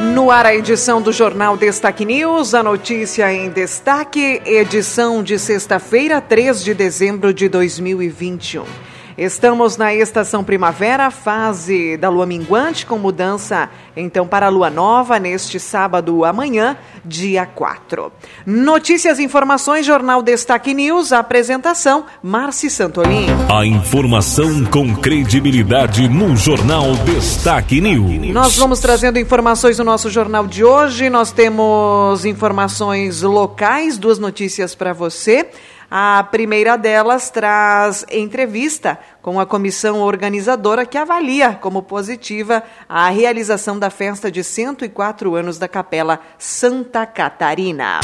No ar, a edição do Jornal Destaque News, a notícia em destaque, edição de sexta-feira, 3 de dezembro de 2021. Estamos na estação primavera, fase da lua minguante, com mudança então para a lua nova neste sábado amanhã, dia 4. Notícias e informações, Jornal Destaque News, apresentação Marci Santolin. A informação com credibilidade no Jornal Destaque News. Nós vamos trazendo informações no nosso jornal de hoje. Nós temos informações locais, duas notícias para você. A primeira delas traz entrevista com a comissão organizadora que avalia como positiva a realização da festa de 104 anos da Capela Santa Catarina.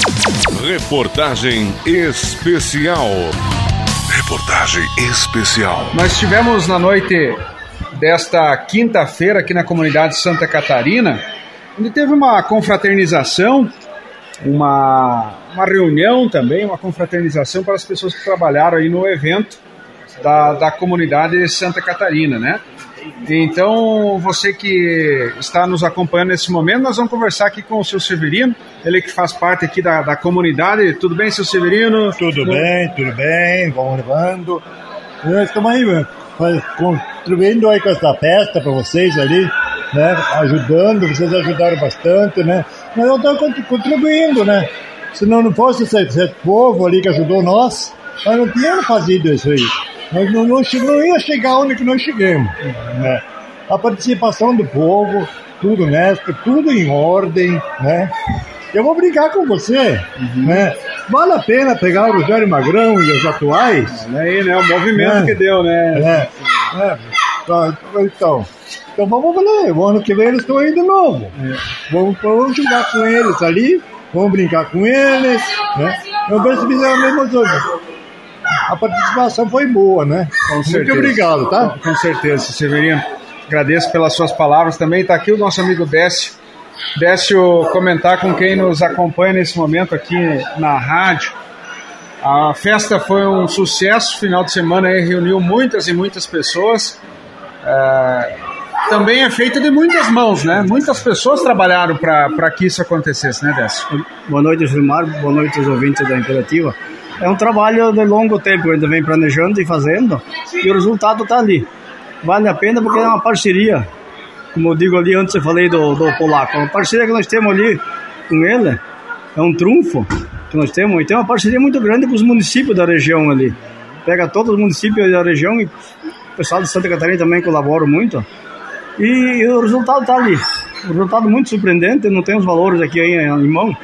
Reportagem especial. Reportagem especial. Nós tivemos na noite desta quinta-feira aqui na comunidade Santa Catarina, onde teve uma confraternização uma, uma reunião também, uma confraternização para as pessoas que trabalharam aí no evento da, da comunidade Santa Catarina, né? Então, você que está nos acompanhando nesse momento, nós vamos conversar aqui com o seu Severino, ele que faz parte aqui da, da comunidade. Tudo bem, seu Severino? Tudo bem, tudo bem, vamos levando. Nós estamos aí, contribuindo aí com essa festa para vocês ali, né? Ajudando, vocês ajudaram bastante, né? Mas eu estou contribuindo, né? Se não, não fosse esse, esse, povo ali que ajudou nós, nós não tínhamos fazido isso aí. Nós não, não, não ia chegar onde que nós chegamos. Né? A participação do povo, tudo honesto, tudo em ordem, né? Eu vou brincar com você, uhum. né? Vale a pena pegar o Rogério Magrão e os atuais? É, aí, né? O movimento é. que deu, né? É. é. Então, então vamos fazer. O ano que vem eles estão aí de novo. É. Vamos, vamos jogar com eles ali, vamos brincar com eles. Né? Eu penso que fizeram a mesma coisa. A participação foi boa, né? Com Muito certeza. obrigado, tá? Com, com certeza, Severino. Agradeço pelas suas palavras também. Está aqui o nosso amigo Décio. Décio comentar com quem nos acompanha nesse momento aqui na rádio. A festa foi um sucesso, final de semana aí reuniu muitas e muitas pessoas. É, também é feita de muitas mãos, né? Muitas pessoas trabalharam para que isso acontecesse, né, Décio? Boa noite, Gilmar. Boa noite aos ouvintes da Imperativa. É um trabalho de longo tempo, ainda vem planejando e fazendo, e o resultado está ali. Vale a pena porque é uma parceria. Como eu digo ali, antes eu falei do, do polaco, a parceria que nós temos ali com ele é um trunfo que nós temos, e tem uma parceria muito grande com os municípios da região ali. Pega todos os municípios da região e o pessoal de Santa Catarina também colabora muito. E, o resultado está ali. O resultado muito surpreendente, não tem os valores aqui em, em mão,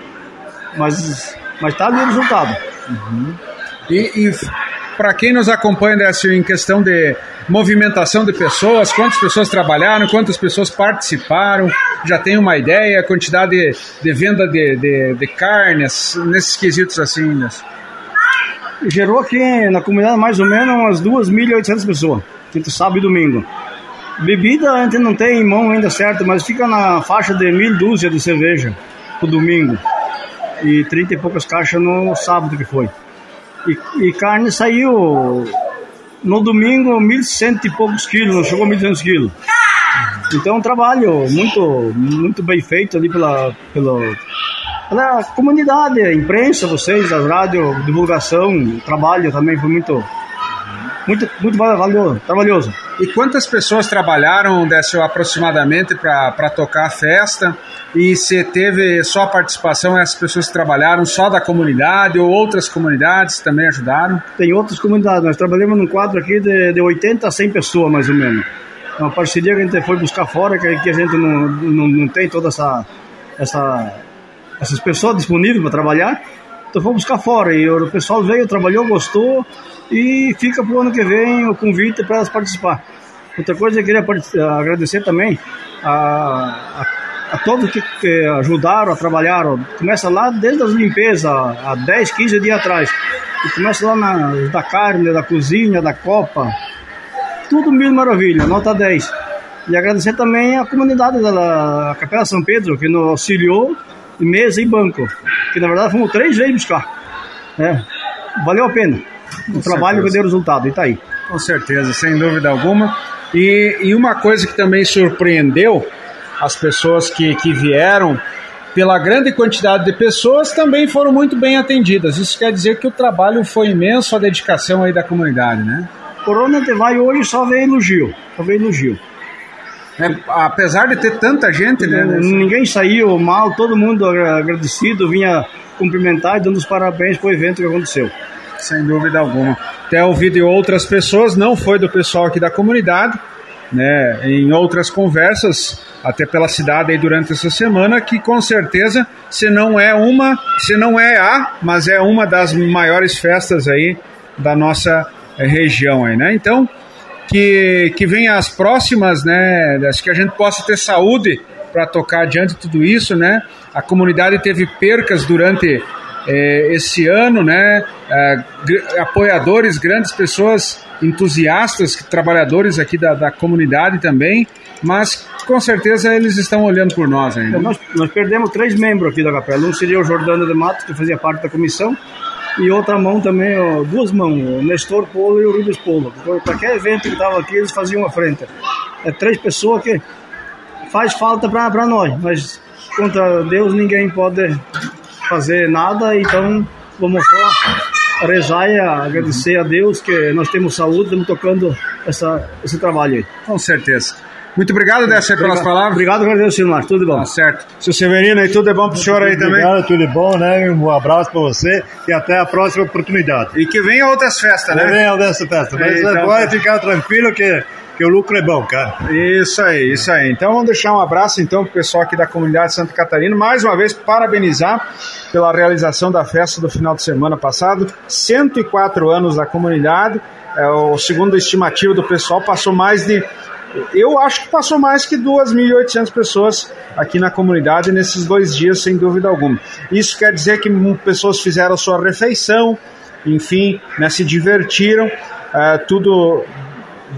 mas está ali o resultado. Uhum. E, e para quem nos acompanha dessa, em questão de movimentação de pessoas, quantas pessoas trabalharam, quantas pessoas participaram, já tem uma ideia, a quantidade de, de venda de, de, de carnes, nesses quesitos assim, né? Gerou aqui na comunidade mais ou menos umas 2.800 pessoas, entre sábado e domingo. Bebida a gente não tem em mão ainda certo, mas fica na faixa de mil dúzia de cerveja pro domingo. E trinta e poucas caixas no sábado que foi. E, e carne saiu no domingo mil cento e poucos quilos, não chegou mil duzentos quilos. Então um trabalho muito, muito bem feito ali pela, pela, pela comunidade, a imprensa, vocês, a rádio, divulgação, trabalho também foi muito, muito, muito valioso, trabalhoso. E quantas pessoas trabalharam, Décio, aproximadamente para tocar a festa? E se teve só participação, essas pessoas que trabalharam só da comunidade ou outras comunidades também ajudaram? Tem outras comunidades, nós trabalhamos num quadro aqui de, de 80 a 100 pessoas mais ou menos. É uma parceria que a gente foi buscar fora, que, a gente não, não, não tem toda essa, essa essas pessoas disponíveis para trabalhar. Então vamos buscar fora. E o pessoal veio, trabalhou, gostou e fica para o ano que vem o convite para elas participar. Outra coisa eu queria agradecer também a, a, a todos que, que, ajudaram, trabalharam. Começa lá desde as limpezas, há 10, 15 dias atrás. E começa lá na, da carne, da cozinha, da copa. Tudo mil maravilha, nota 10. E agradecer também a comunidade da Capela São Pedro, que nos auxiliou mesa e banco. Que na verdade fomos três vezes buscar. É, valeu a pena. O Com trabalho certeza. que deu resultado, e está aí. Com certeza, sem dúvida alguma. E, e uma coisa que também surpreendeu as pessoas que, que vieram, pela grande quantidade de pessoas, também foram muito bem atendidas. Isso quer dizer que o trabalho foi imenso, a dedicação aí da comunidade, né? Corona vai hoje só veio elogio, só veio elogio. É, apesar de ter tanta gente, né? Ninguém saiu mal, todo mundo agradecido, vinha cumprimentar e dando os parabéns para o evento que aconteceu. Sem dúvida alguma. Até ouvi de outras pessoas, não foi do pessoal aqui da comunidade, né? Em outras conversas, até pela cidade aí durante essa semana, que com certeza, se não é uma, se não é a, mas é uma das maiores festas aí da nossa região aí, né? Então, que, que venha as próximas, né? Acho que a gente possa ter saúde para tocar adiante tudo isso, né? A comunidade teve percas durante eh, esse ano, né? Eh, apoiadores, grandes pessoas entusiastas, trabalhadores aqui da, da comunidade também, mas com certeza eles estão olhando por nós ainda. Nós, nós perdemos três membros aqui da capela. Um seria o Jordano de Matos, que fazia parte da comissão, e outra mão também, ó, duas mãos, o Nestor Polo e o Rubens Polo. Qualquer evento que estava aqui, eles faziam a frente. É três pessoas que faz falta para nós, mas contra Deus ninguém pode fazer nada, então vamos só rezar e agradecer a Deus que nós temos saúde, estamos tocando essa, esse trabalho aí. Com certeza. Muito obrigado, Décio, pelas palavras. Obrigado, agradeço, Silmar. Tudo bom. Tá certo. Seu Severino, e tudo é bom pro senhor aí também? Obrigado, tudo bom, né? Um abraço para você e até a próxima oportunidade. E que venha outras festas, né? Que venha outras festas. Mas então, pode tá. ficar tranquilo que que o lucro é bom, cara. Isso aí, isso aí. Então vamos deixar um abraço então pro pessoal aqui da comunidade Santa Catarina. Mais uma vez parabenizar pela realização da festa do final de semana passado. 104 anos da comunidade. É, o segundo estimativo do pessoal passou mais de eu acho que passou mais que 2.800 pessoas aqui na comunidade nesses dois dias, sem dúvida alguma. Isso quer dizer que pessoas fizeram sua refeição, enfim, né, se divertiram, é, tudo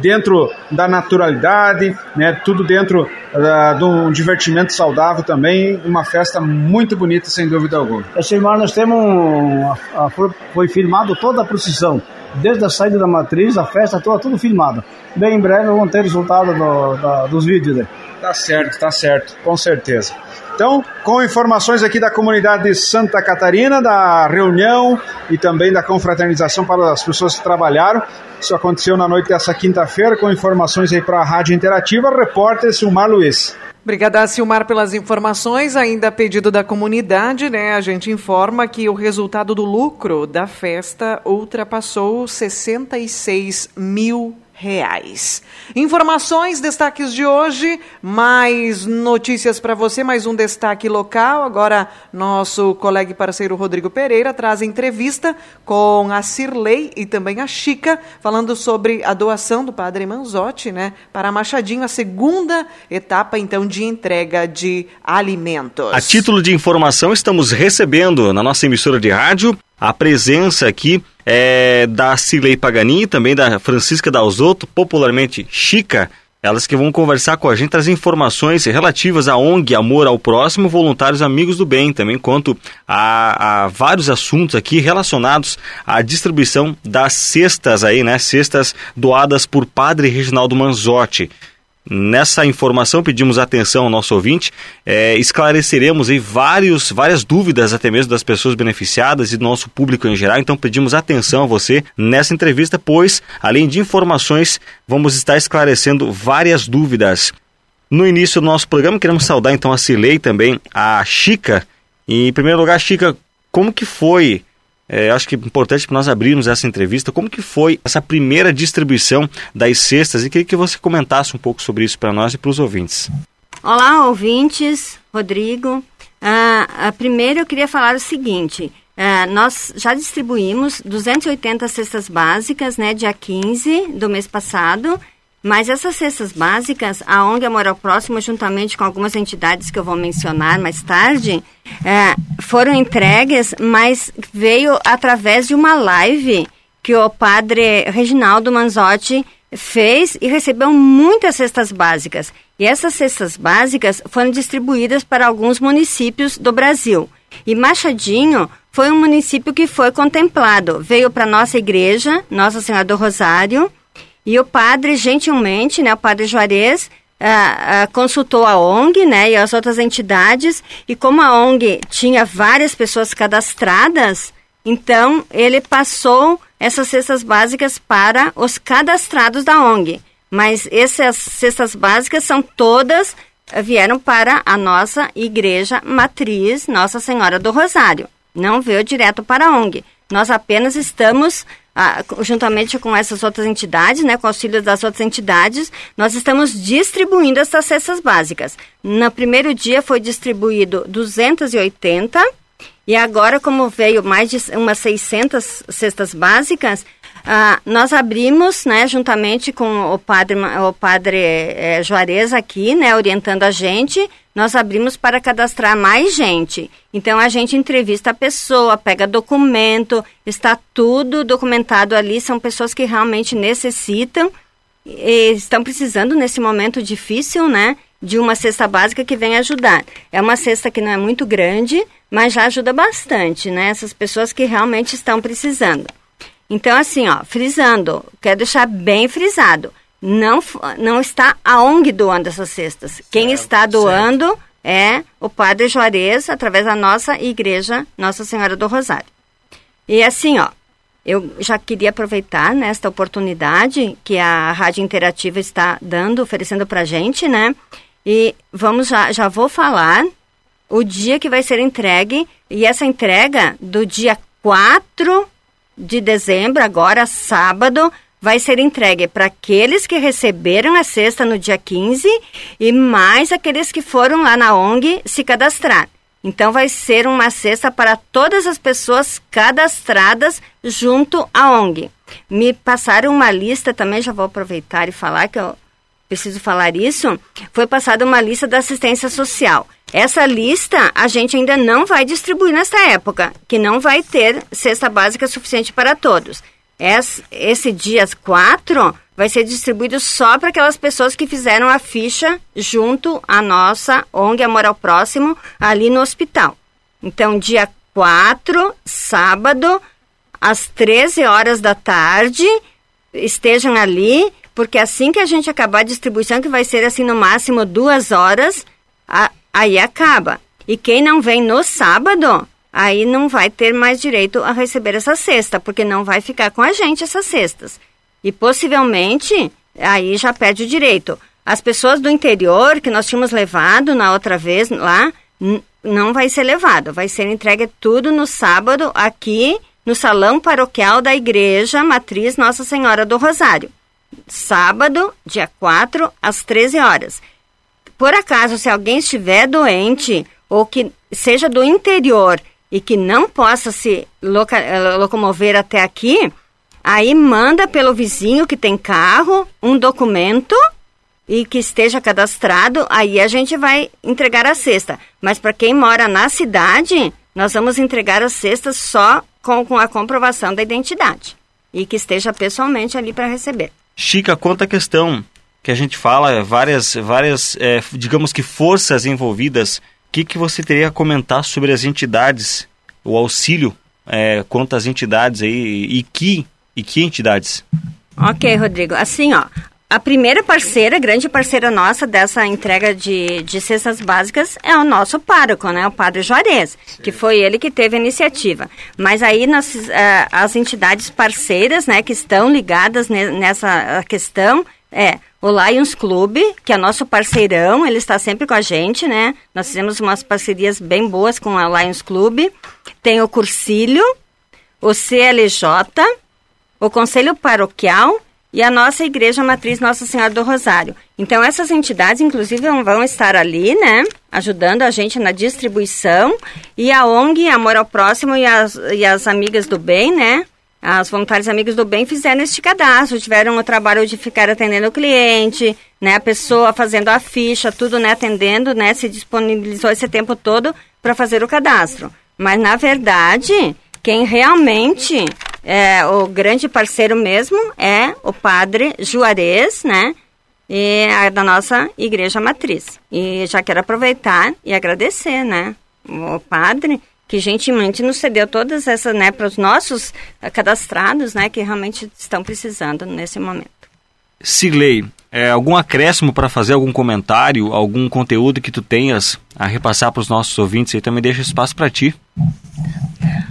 dentro da naturalidade, né, tudo dentro uh, de um divertimento saudável também, uma festa muito bonita, sem dúvida alguma. Essa semana nós temos, a, a, foi filmado toda a procissão, desde a saída da matriz, a festa toda, tudo filmado. Bem em breve vão ter resultado do, da, dos vídeos. Né? Tá certo, tá certo, com certeza. Então, com informações aqui da comunidade de Santa Catarina, da reunião e também da confraternização para as pessoas que trabalharam. Isso aconteceu na noite dessa quinta-feira, com informações aí para a Rádio Interativa. Repórter Silmar Luiz. Obrigada, Silmar, pelas informações. Ainda a pedido da comunidade, né? A gente informa que o resultado do lucro da festa ultrapassou 66 mil reais. Informações, destaques de hoje, mais notícias para você, mais um destaque local. Agora, nosso colega e parceiro Rodrigo Pereira traz entrevista com a Cirlei e também a Chica, falando sobre a doação do Padre Manzotti, né, para Machadinho, a segunda etapa, então, de entrega de alimentos. A título de informação, estamos recebendo na nossa emissora de rádio a presença aqui é, da Cirlei Pagani, também da Francisca Dalzotto, popularmente Chica, elas que vão conversar com a gente, trazer informações relativas à ONG Amor ao Próximo, Voluntários Amigos do Bem. Também quanto a, a, vários assuntos aqui relacionados à distribuição das cestas aí, né? Cestas doadas por Padre Reginaldo Manzotti. Nessa informação, pedimos atenção ao nosso ouvinte, é, esclareceremos aí vários, várias dúvidas até mesmo das pessoas beneficiadas e do nosso público em geral, então pedimos atenção a você nessa entrevista, pois, além de informações, vamos estar esclarecendo várias dúvidas. No início do nosso programa, queremos saudar então a Cilei também, a Chica. E, em primeiro lugar, Chica, como que foi é, acho que é importante para nós abrirmos essa entrevista. Como que foi essa primeira distribuição das cestas? E queria que você comentasse um pouco sobre isso para nós e para os ouvintes. Olá, ouvintes. Rodrigo. Ah, primeiro eu queria falar o seguinte. Ah, nós já distribuímos 280 cestas básicas, né, dia 15 do mês passado. Mas essas cestas básicas, a ONG Amor ao Próximo, juntamente com algumas entidades que eu vou mencionar mais tarde, é, foram entregues, mas veio através de uma live que o padre Reginaldo Manzotti fez e recebeu muitas cestas básicas. E essas cestas básicas foram distribuídas para alguns municípios do Brasil. E Machadinho foi um município que foi contemplado. Veio para nossa igreja, Nossa Senhora do Rosário, e o padre, gentilmente, né, o padre Juarez, uh, uh, consultou a ONG né, e as outras entidades, e como a ONG tinha várias pessoas cadastradas, então ele passou essas cestas básicas para os cadastrados da ONG. Mas essas cestas básicas são todas, uh, vieram para a nossa igreja matriz, Nossa Senhora do Rosário. Não veio direto para a ONG. Nós apenas estamos ah, juntamente com essas outras entidades, né, com auxílio das outras entidades, nós estamos distribuindo essas cestas básicas. No primeiro dia foi distribuído 280 e agora, como veio mais de umas 600 cestas básicas, ah, nós abrimos, né, juntamente com o padre, o padre é, Juarez aqui, né, orientando a gente, nós abrimos para cadastrar mais gente. Então a gente entrevista a pessoa, pega documento, está tudo documentado ali. São pessoas que realmente necessitam e estão precisando nesse momento difícil, né? De uma cesta básica que vem ajudar. É uma cesta que não é muito grande, mas já ajuda bastante, né? Essas pessoas que realmente estão precisando. Então, assim, ó, frisando, quero deixar bem frisado não, não está a ONG doando essas cestas. Certo, Quem está doando certo. é o Padre Juarez, através da nossa igreja, Nossa Senhora do Rosário. E assim, ó, eu já queria aproveitar nesta oportunidade que a Rádio Interativa está dando, oferecendo para gente, né? E vamos já, já vou falar o dia que vai ser entregue, e essa entrega do dia 4 de dezembro, agora sábado, vai ser entregue para aqueles que receberam a cesta no dia 15 e mais aqueles que foram lá na ONG se cadastrar. Então vai ser uma cesta para todas as pessoas cadastradas junto à ONG. Me passaram uma lista também, já vou aproveitar e falar que eu preciso falar isso. Foi passada uma lista da assistência social. Essa lista a gente ainda não vai distribuir nesta época, que não vai ter cesta básica suficiente para todos. Esse, dia 4 vai ser distribuído só para aquelas pessoas que fizeram a ficha junto à nossa ONG Amor ao Próximo ali no hospital. Então, dia 4, sábado, às 13 horas da tarde, estejam ali, porque assim que a gente acabar a distribuição, que vai ser assim no máximo duas horas, a, aí acaba. E quem não vem no sábado, aí não vai ter mais direito a receber essa cesta, porque não vai ficar com a gente essas cestas. E possivelmente, aí já perde o direito. As pessoas do interior que nós tínhamos levado na outra vez lá, não vai ser levado, vai ser entregue tudo no sábado aqui no salão paroquial da Igreja Matriz Nossa Senhora do Rosário. Sábado, dia 4, às 13 horas. Por acaso, se alguém estiver doente ou que seja do interior e que não possa se eh, locomover até aqui, aí manda pelo vizinho que tem carro um documento e que esteja cadastrado, aí a gente vai entregar a cesta. Mas para quem mora na cidade, nós vamos entregar as cestas só com, com a comprovação da identidade e que esteja pessoalmente ali para receber. Chica, quanto à questão que a gente fala, várias, várias é, digamos que forças envolvidas que, que você teria a comentar sobre as entidades, o auxílio é, quanto às entidades aí e que, e que entidades? Ok, Rodrigo. Assim, ó, a primeira parceira, grande parceira nossa dessa entrega de, de cestas básicas é o nosso pároco, né? O Padre Juarez, Sim. que foi ele que teve a iniciativa. Mas aí uh, as entidades parceiras, né, que estão ligadas nessa questão, é o Lions Club, que é nosso parceirão, ele está sempre com a gente, né? Nós fizemos umas parcerias bem boas com o Lions Club. Tem o Cursílio, o CLJ, o Conselho Paroquial e a nossa Igreja Matriz Nossa Senhora do Rosário. Então, essas entidades, inclusive, vão estar ali, né? Ajudando a gente na distribuição. E a ONG Amor ao Próximo e as, e as Amigas do Bem, né? As voluntários amigos do bem fizeram este cadastro, tiveram o trabalho de ficar atendendo o cliente, né, a pessoa fazendo a ficha, tudo, né, atendendo, né, se disponibilizou esse tempo todo para fazer o cadastro. Mas na verdade, quem realmente é o grande parceiro mesmo é o padre Juarez, né? E a da nossa igreja matriz. E já quero aproveitar e agradecer, né? O padre que gentilmente nos cedeu todas essas, né, para os nossos cadastrados, né, que realmente estão precisando nesse momento. Silei, é, algum acréscimo para fazer algum comentário, algum conteúdo que tu tenhas a repassar para os nossos ouvintes aí também deixa espaço para ti.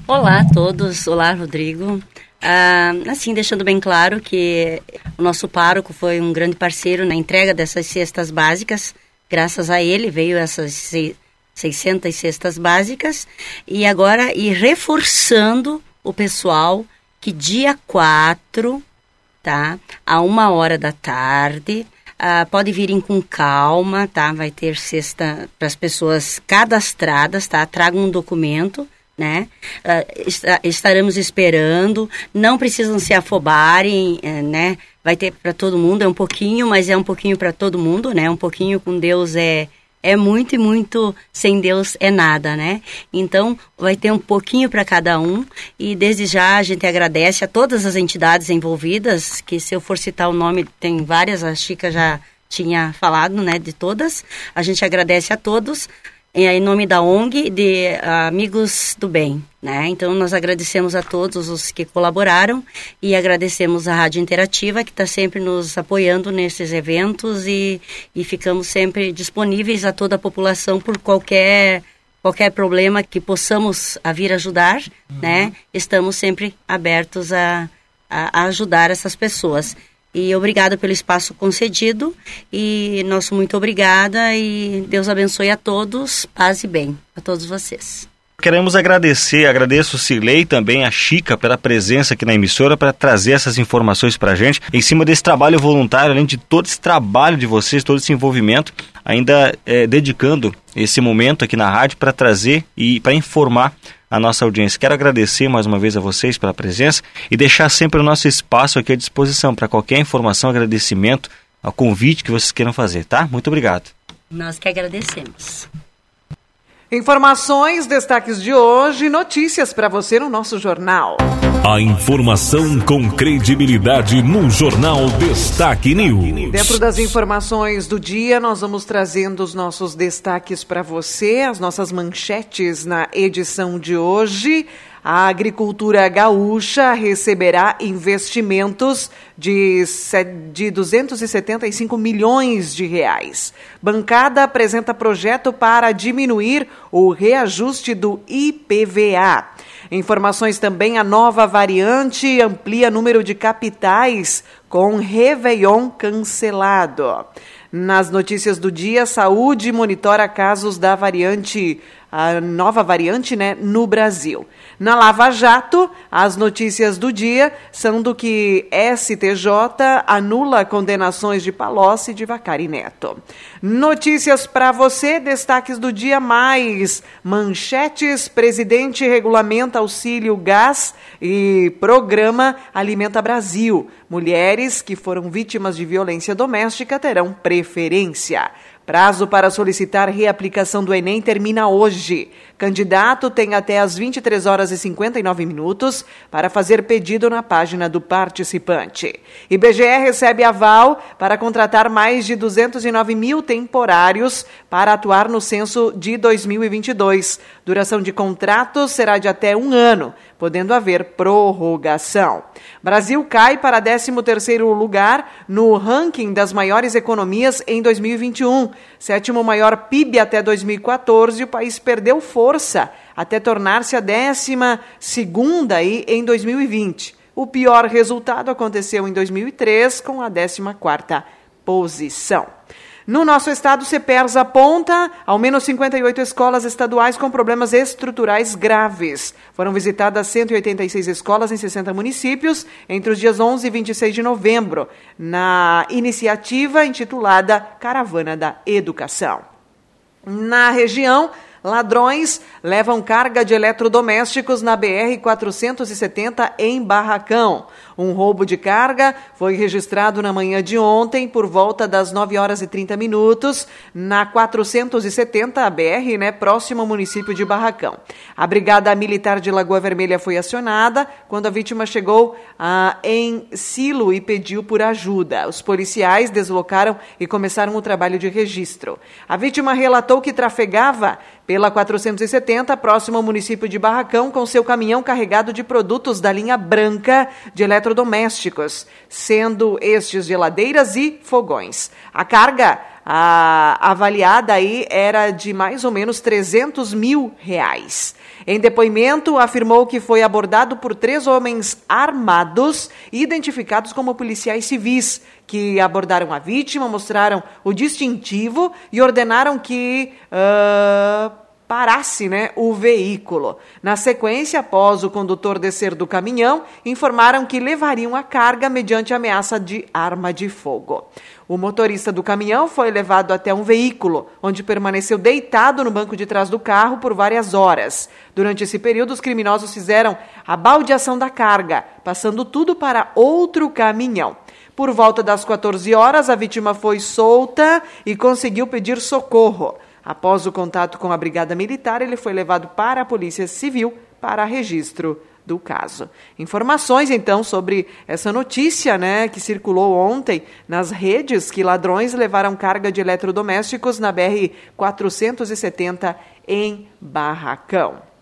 Olá a todos, olá Rodrigo. Ah, assim, deixando bem claro que o nosso pároco foi um grande parceiro na entrega dessas cestas básicas. Graças a ele veio essas 600 cestas básicas. E agora, e reforçando o pessoal que dia 4, tá? A uma hora da tarde, Uh, pode virem com calma, tá? Vai ter cesta para as pessoas cadastradas, tá? Tragam um documento né? Uh, estaremos esperando, não precisam se afobarem, uh, né? Vai ter para todo mundo, é um pouquinho, mas é um pouquinho para todo mundo, né? Um pouquinho com Deus é é muito e muito sem Deus é nada, né? Então vai ter um pouquinho para cada um e desde já a gente agradece a todas as entidades envolvidas, que se eu for citar o nome tem várias, a Chica já tinha falado, né, de todas. A gente agradece a todos em nome da ONG de Amigos do Bem. Né? Então, nós agradecemos a todos os que colaboraram e agradecemos a Rádio Interativa, que está sempre nos apoiando nesses eventos e, e ficamos sempre disponíveis a toda a população por qualquer qualquer problema que possamos a vir ajudar, uhum. né? Estamos sempre abertos a, a, a ajudar essas pessoas. E obrigada pelo espaço concedido. E nosso muito obrigada e Deus abençoe a todos, paz e bem a todos vocês. Queremos agradecer, agradeço Cirlei também a Chica pela presença aqui na emissora para trazer essas informações para a gente. Em cima desse trabalho voluntário, além de todo esse trabalho de vocês, todo esse envolvimento, ainda é, dedicando esse momento aqui na rádio para trazer e para informar a nossa audiência. Quero agradecer mais uma vez a vocês pela presença e deixar sempre o nosso espaço aqui à disposição para qualquer informação, agradecimento, ao convite que vocês queiram fazer, tá? Muito obrigado. Nós que agradecemos. Informações, destaques de hoje, notícias para você no nosso jornal. A informação com credibilidade no Jornal Destaque News. Dentro das informações do dia, nós vamos trazendo os nossos destaques para você, as nossas manchetes na edição de hoje. A agricultura gaúcha receberá investimentos de, de 275 milhões de reais. Bancada apresenta projeto para diminuir o reajuste do IPVA. Informações também: a nova variante amplia número de capitais com Réveillon cancelado. Nas notícias do dia, saúde monitora casos da variante, a nova variante, né, no Brasil. Na Lava Jato, as notícias do dia são do que STJ anula condenações de Palocci e de Vacari Neto. Notícias para você, destaques do dia mais manchetes, presidente regulamenta auxílio gás e programa Alimenta Brasil. Mulheres que foram vítimas de violência doméstica terão preferência. Prazo para solicitar reaplicação do Enem termina hoje. Candidato tem até as 23 horas e 59 minutos para fazer pedido na página do participante. IBGE recebe aval para contratar mais de 209 mil temporários para atuar no censo de 2022. Duração de contratos será de até um ano, podendo haver prorrogação. Brasil cai para 13º lugar no ranking das maiores economias em 2021. Sétimo maior PIB até 2014, o país perdeu força até tornar-se a 12 segunda aí em 2020. O pior resultado aconteceu em 2003 com a 14 quarta posição. No nosso estado, CEPERS aponta ao menos 58 escolas estaduais com problemas estruturais graves. Foram visitadas 186 escolas em 60 municípios entre os dias 11 e 26 de novembro, na iniciativa intitulada Caravana da Educação. Na região, Ladrões levam carga de eletrodomésticos na BR-470 em Barracão. Um roubo de carga foi registrado na manhã de ontem, por volta das 9 horas e 30 minutos, na 470 BR, né, próximo ao município de Barracão. A Brigada Militar de Lagoa Vermelha foi acionada quando a vítima chegou ah, em Silo e pediu por ajuda. Os policiais deslocaram e começaram o trabalho de registro. A vítima relatou que trafegava pela 470, próximo ao município de Barracão, com seu caminhão carregado de produtos da linha branca de eletrodomésticos, sendo estes geladeiras e fogões. A carga a, avaliada aí era de mais ou menos 300 mil reais. Em depoimento, afirmou que foi abordado por três homens armados, identificados como policiais civis, que abordaram a vítima, mostraram o distintivo e ordenaram que. Uh, parasse né, o veículo. Na sequência, após o condutor descer do caminhão, informaram que levariam a carga mediante ameaça de arma de fogo. O motorista do caminhão foi levado até um veículo, onde permaneceu deitado no banco de trás do carro por várias horas. Durante esse período, os criminosos fizeram a baldeação da carga, passando tudo para outro caminhão. Por volta das 14 horas, a vítima foi solta e conseguiu pedir socorro. Após o contato com a Brigada Militar, ele foi levado para a Polícia Civil para registro do caso. Informações então sobre essa notícia, né, que circulou ontem nas redes que ladrões levaram carga de eletrodomésticos na BR 470 em Barracão.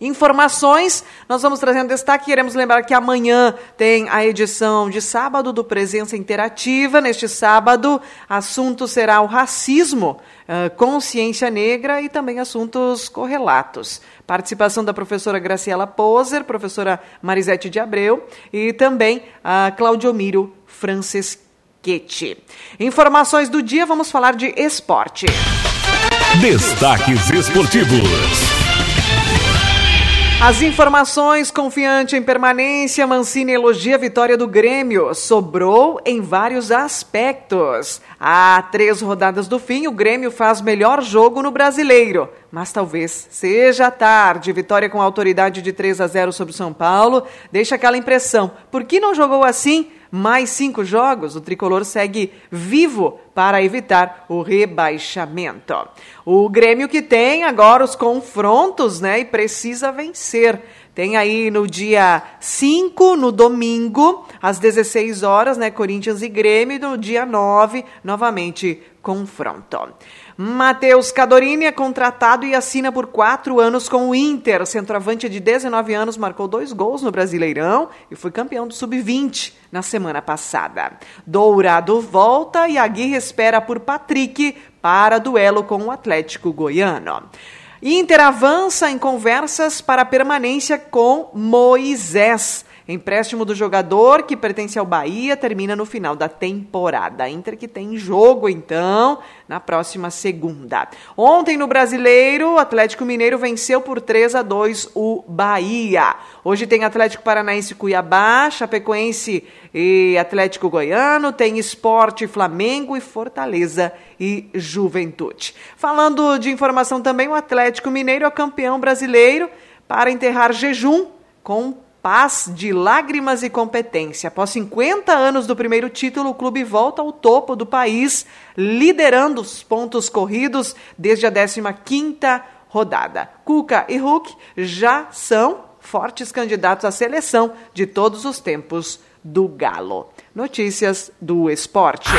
Informações, nós vamos trazendo destaque. Queremos lembrar que amanhã tem a edição de sábado do Presença Interativa. Neste sábado, assunto será o racismo, consciência negra e também assuntos correlatos. Participação da professora Graciela Poser, professora Marisete de Abreu e também a Claudiomiro Franceschetti. Informações do dia, vamos falar de esporte. Destaques esportivos. As informações, confiante em permanência, Mancini elogia a vitória do Grêmio. Sobrou em vários aspectos. Há três rodadas do fim, o Grêmio faz melhor jogo no brasileiro. Mas talvez seja tarde. Vitória com autoridade de 3 a 0 sobre o São Paulo. Deixa aquela impressão. Por que não jogou assim? Mais cinco jogos, o tricolor segue vivo para evitar o rebaixamento. O Grêmio que tem agora os confrontos, né, e precisa vencer. Tem aí no dia 5, no domingo, às 16 horas, né, Corinthians e Grêmio, e no dia 9, novamente confronto. Matheus Cadorini é contratado e assina por quatro anos com o Inter. Centroavante de 19 anos marcou dois gols no Brasileirão e foi campeão do Sub-20 na semana passada. Dourado volta e Aguirre espera por Patrick para duelo com o Atlético Goiano. Inter avança em conversas para permanência com Moisés. Empréstimo do jogador que pertence ao Bahia termina no final da temporada. Inter que tem jogo, então, na próxima segunda. Ontem no Brasileiro, o Atlético Mineiro venceu por 3 a 2 o Bahia. Hoje tem Atlético Paranaense Cuiabá, Chapecoense e Atlético Goiano, tem Esporte Flamengo e Fortaleza e Juventude. Falando de informação também, o Atlético Mineiro é campeão brasileiro para enterrar jejum com paz de lágrimas e competência. Após 50 anos do primeiro título, o clube volta ao topo do país, liderando os pontos corridos desde a 15ª rodada. Cuca e Hulk já são fortes candidatos à seleção de todos os tempos do Galo. Notícias do esporte.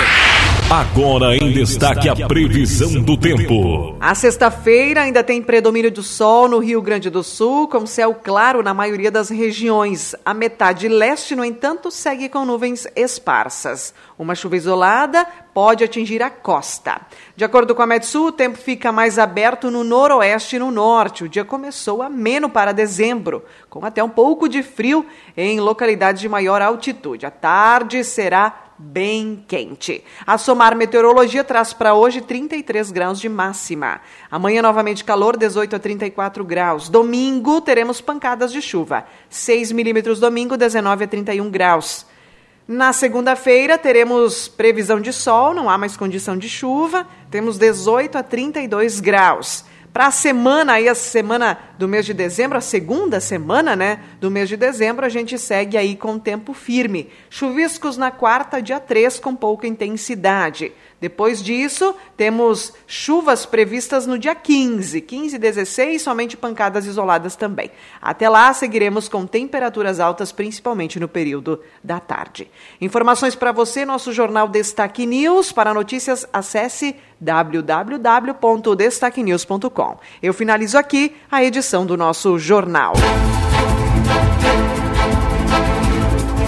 Agora em destaque a previsão do tempo. A sexta-feira ainda tem predomínio do sol no Rio Grande do Sul, com céu claro na maioria das regiões. A metade leste, no entanto, segue com nuvens esparsas. Uma chuva isolada pode atingir a costa. De acordo com a Metsu, o tempo fica mais aberto no noroeste e no norte. O dia começou ameno para dezembro, com até um pouco de frio em localidades de maior altitude. A tarde será bem quente. A Somar Meteorologia traz para hoje 33 graus de máxima. Amanhã novamente calor, 18 a 34 graus. Domingo teremos pancadas de chuva. 6 milímetros domingo, 19 a 31 graus. Na segunda-feira teremos previsão de sol, não há mais condição de chuva. Temos 18 a 32 graus. Para a semana, aí a semana do mês de dezembro, a segunda semana, né, do mês de dezembro, a gente segue aí com tempo firme. Chuviscos na quarta, dia 3, com pouca intensidade. Depois disso, temos chuvas previstas no dia 15, 15 e 16, somente pancadas isoladas também. Até lá, seguiremos com temperaturas altas, principalmente no período da tarde. Informações para você, nosso jornal Destaque News. Para notícias, acesse www.destaquenews.com. Eu finalizo aqui a edição do nosso jornal.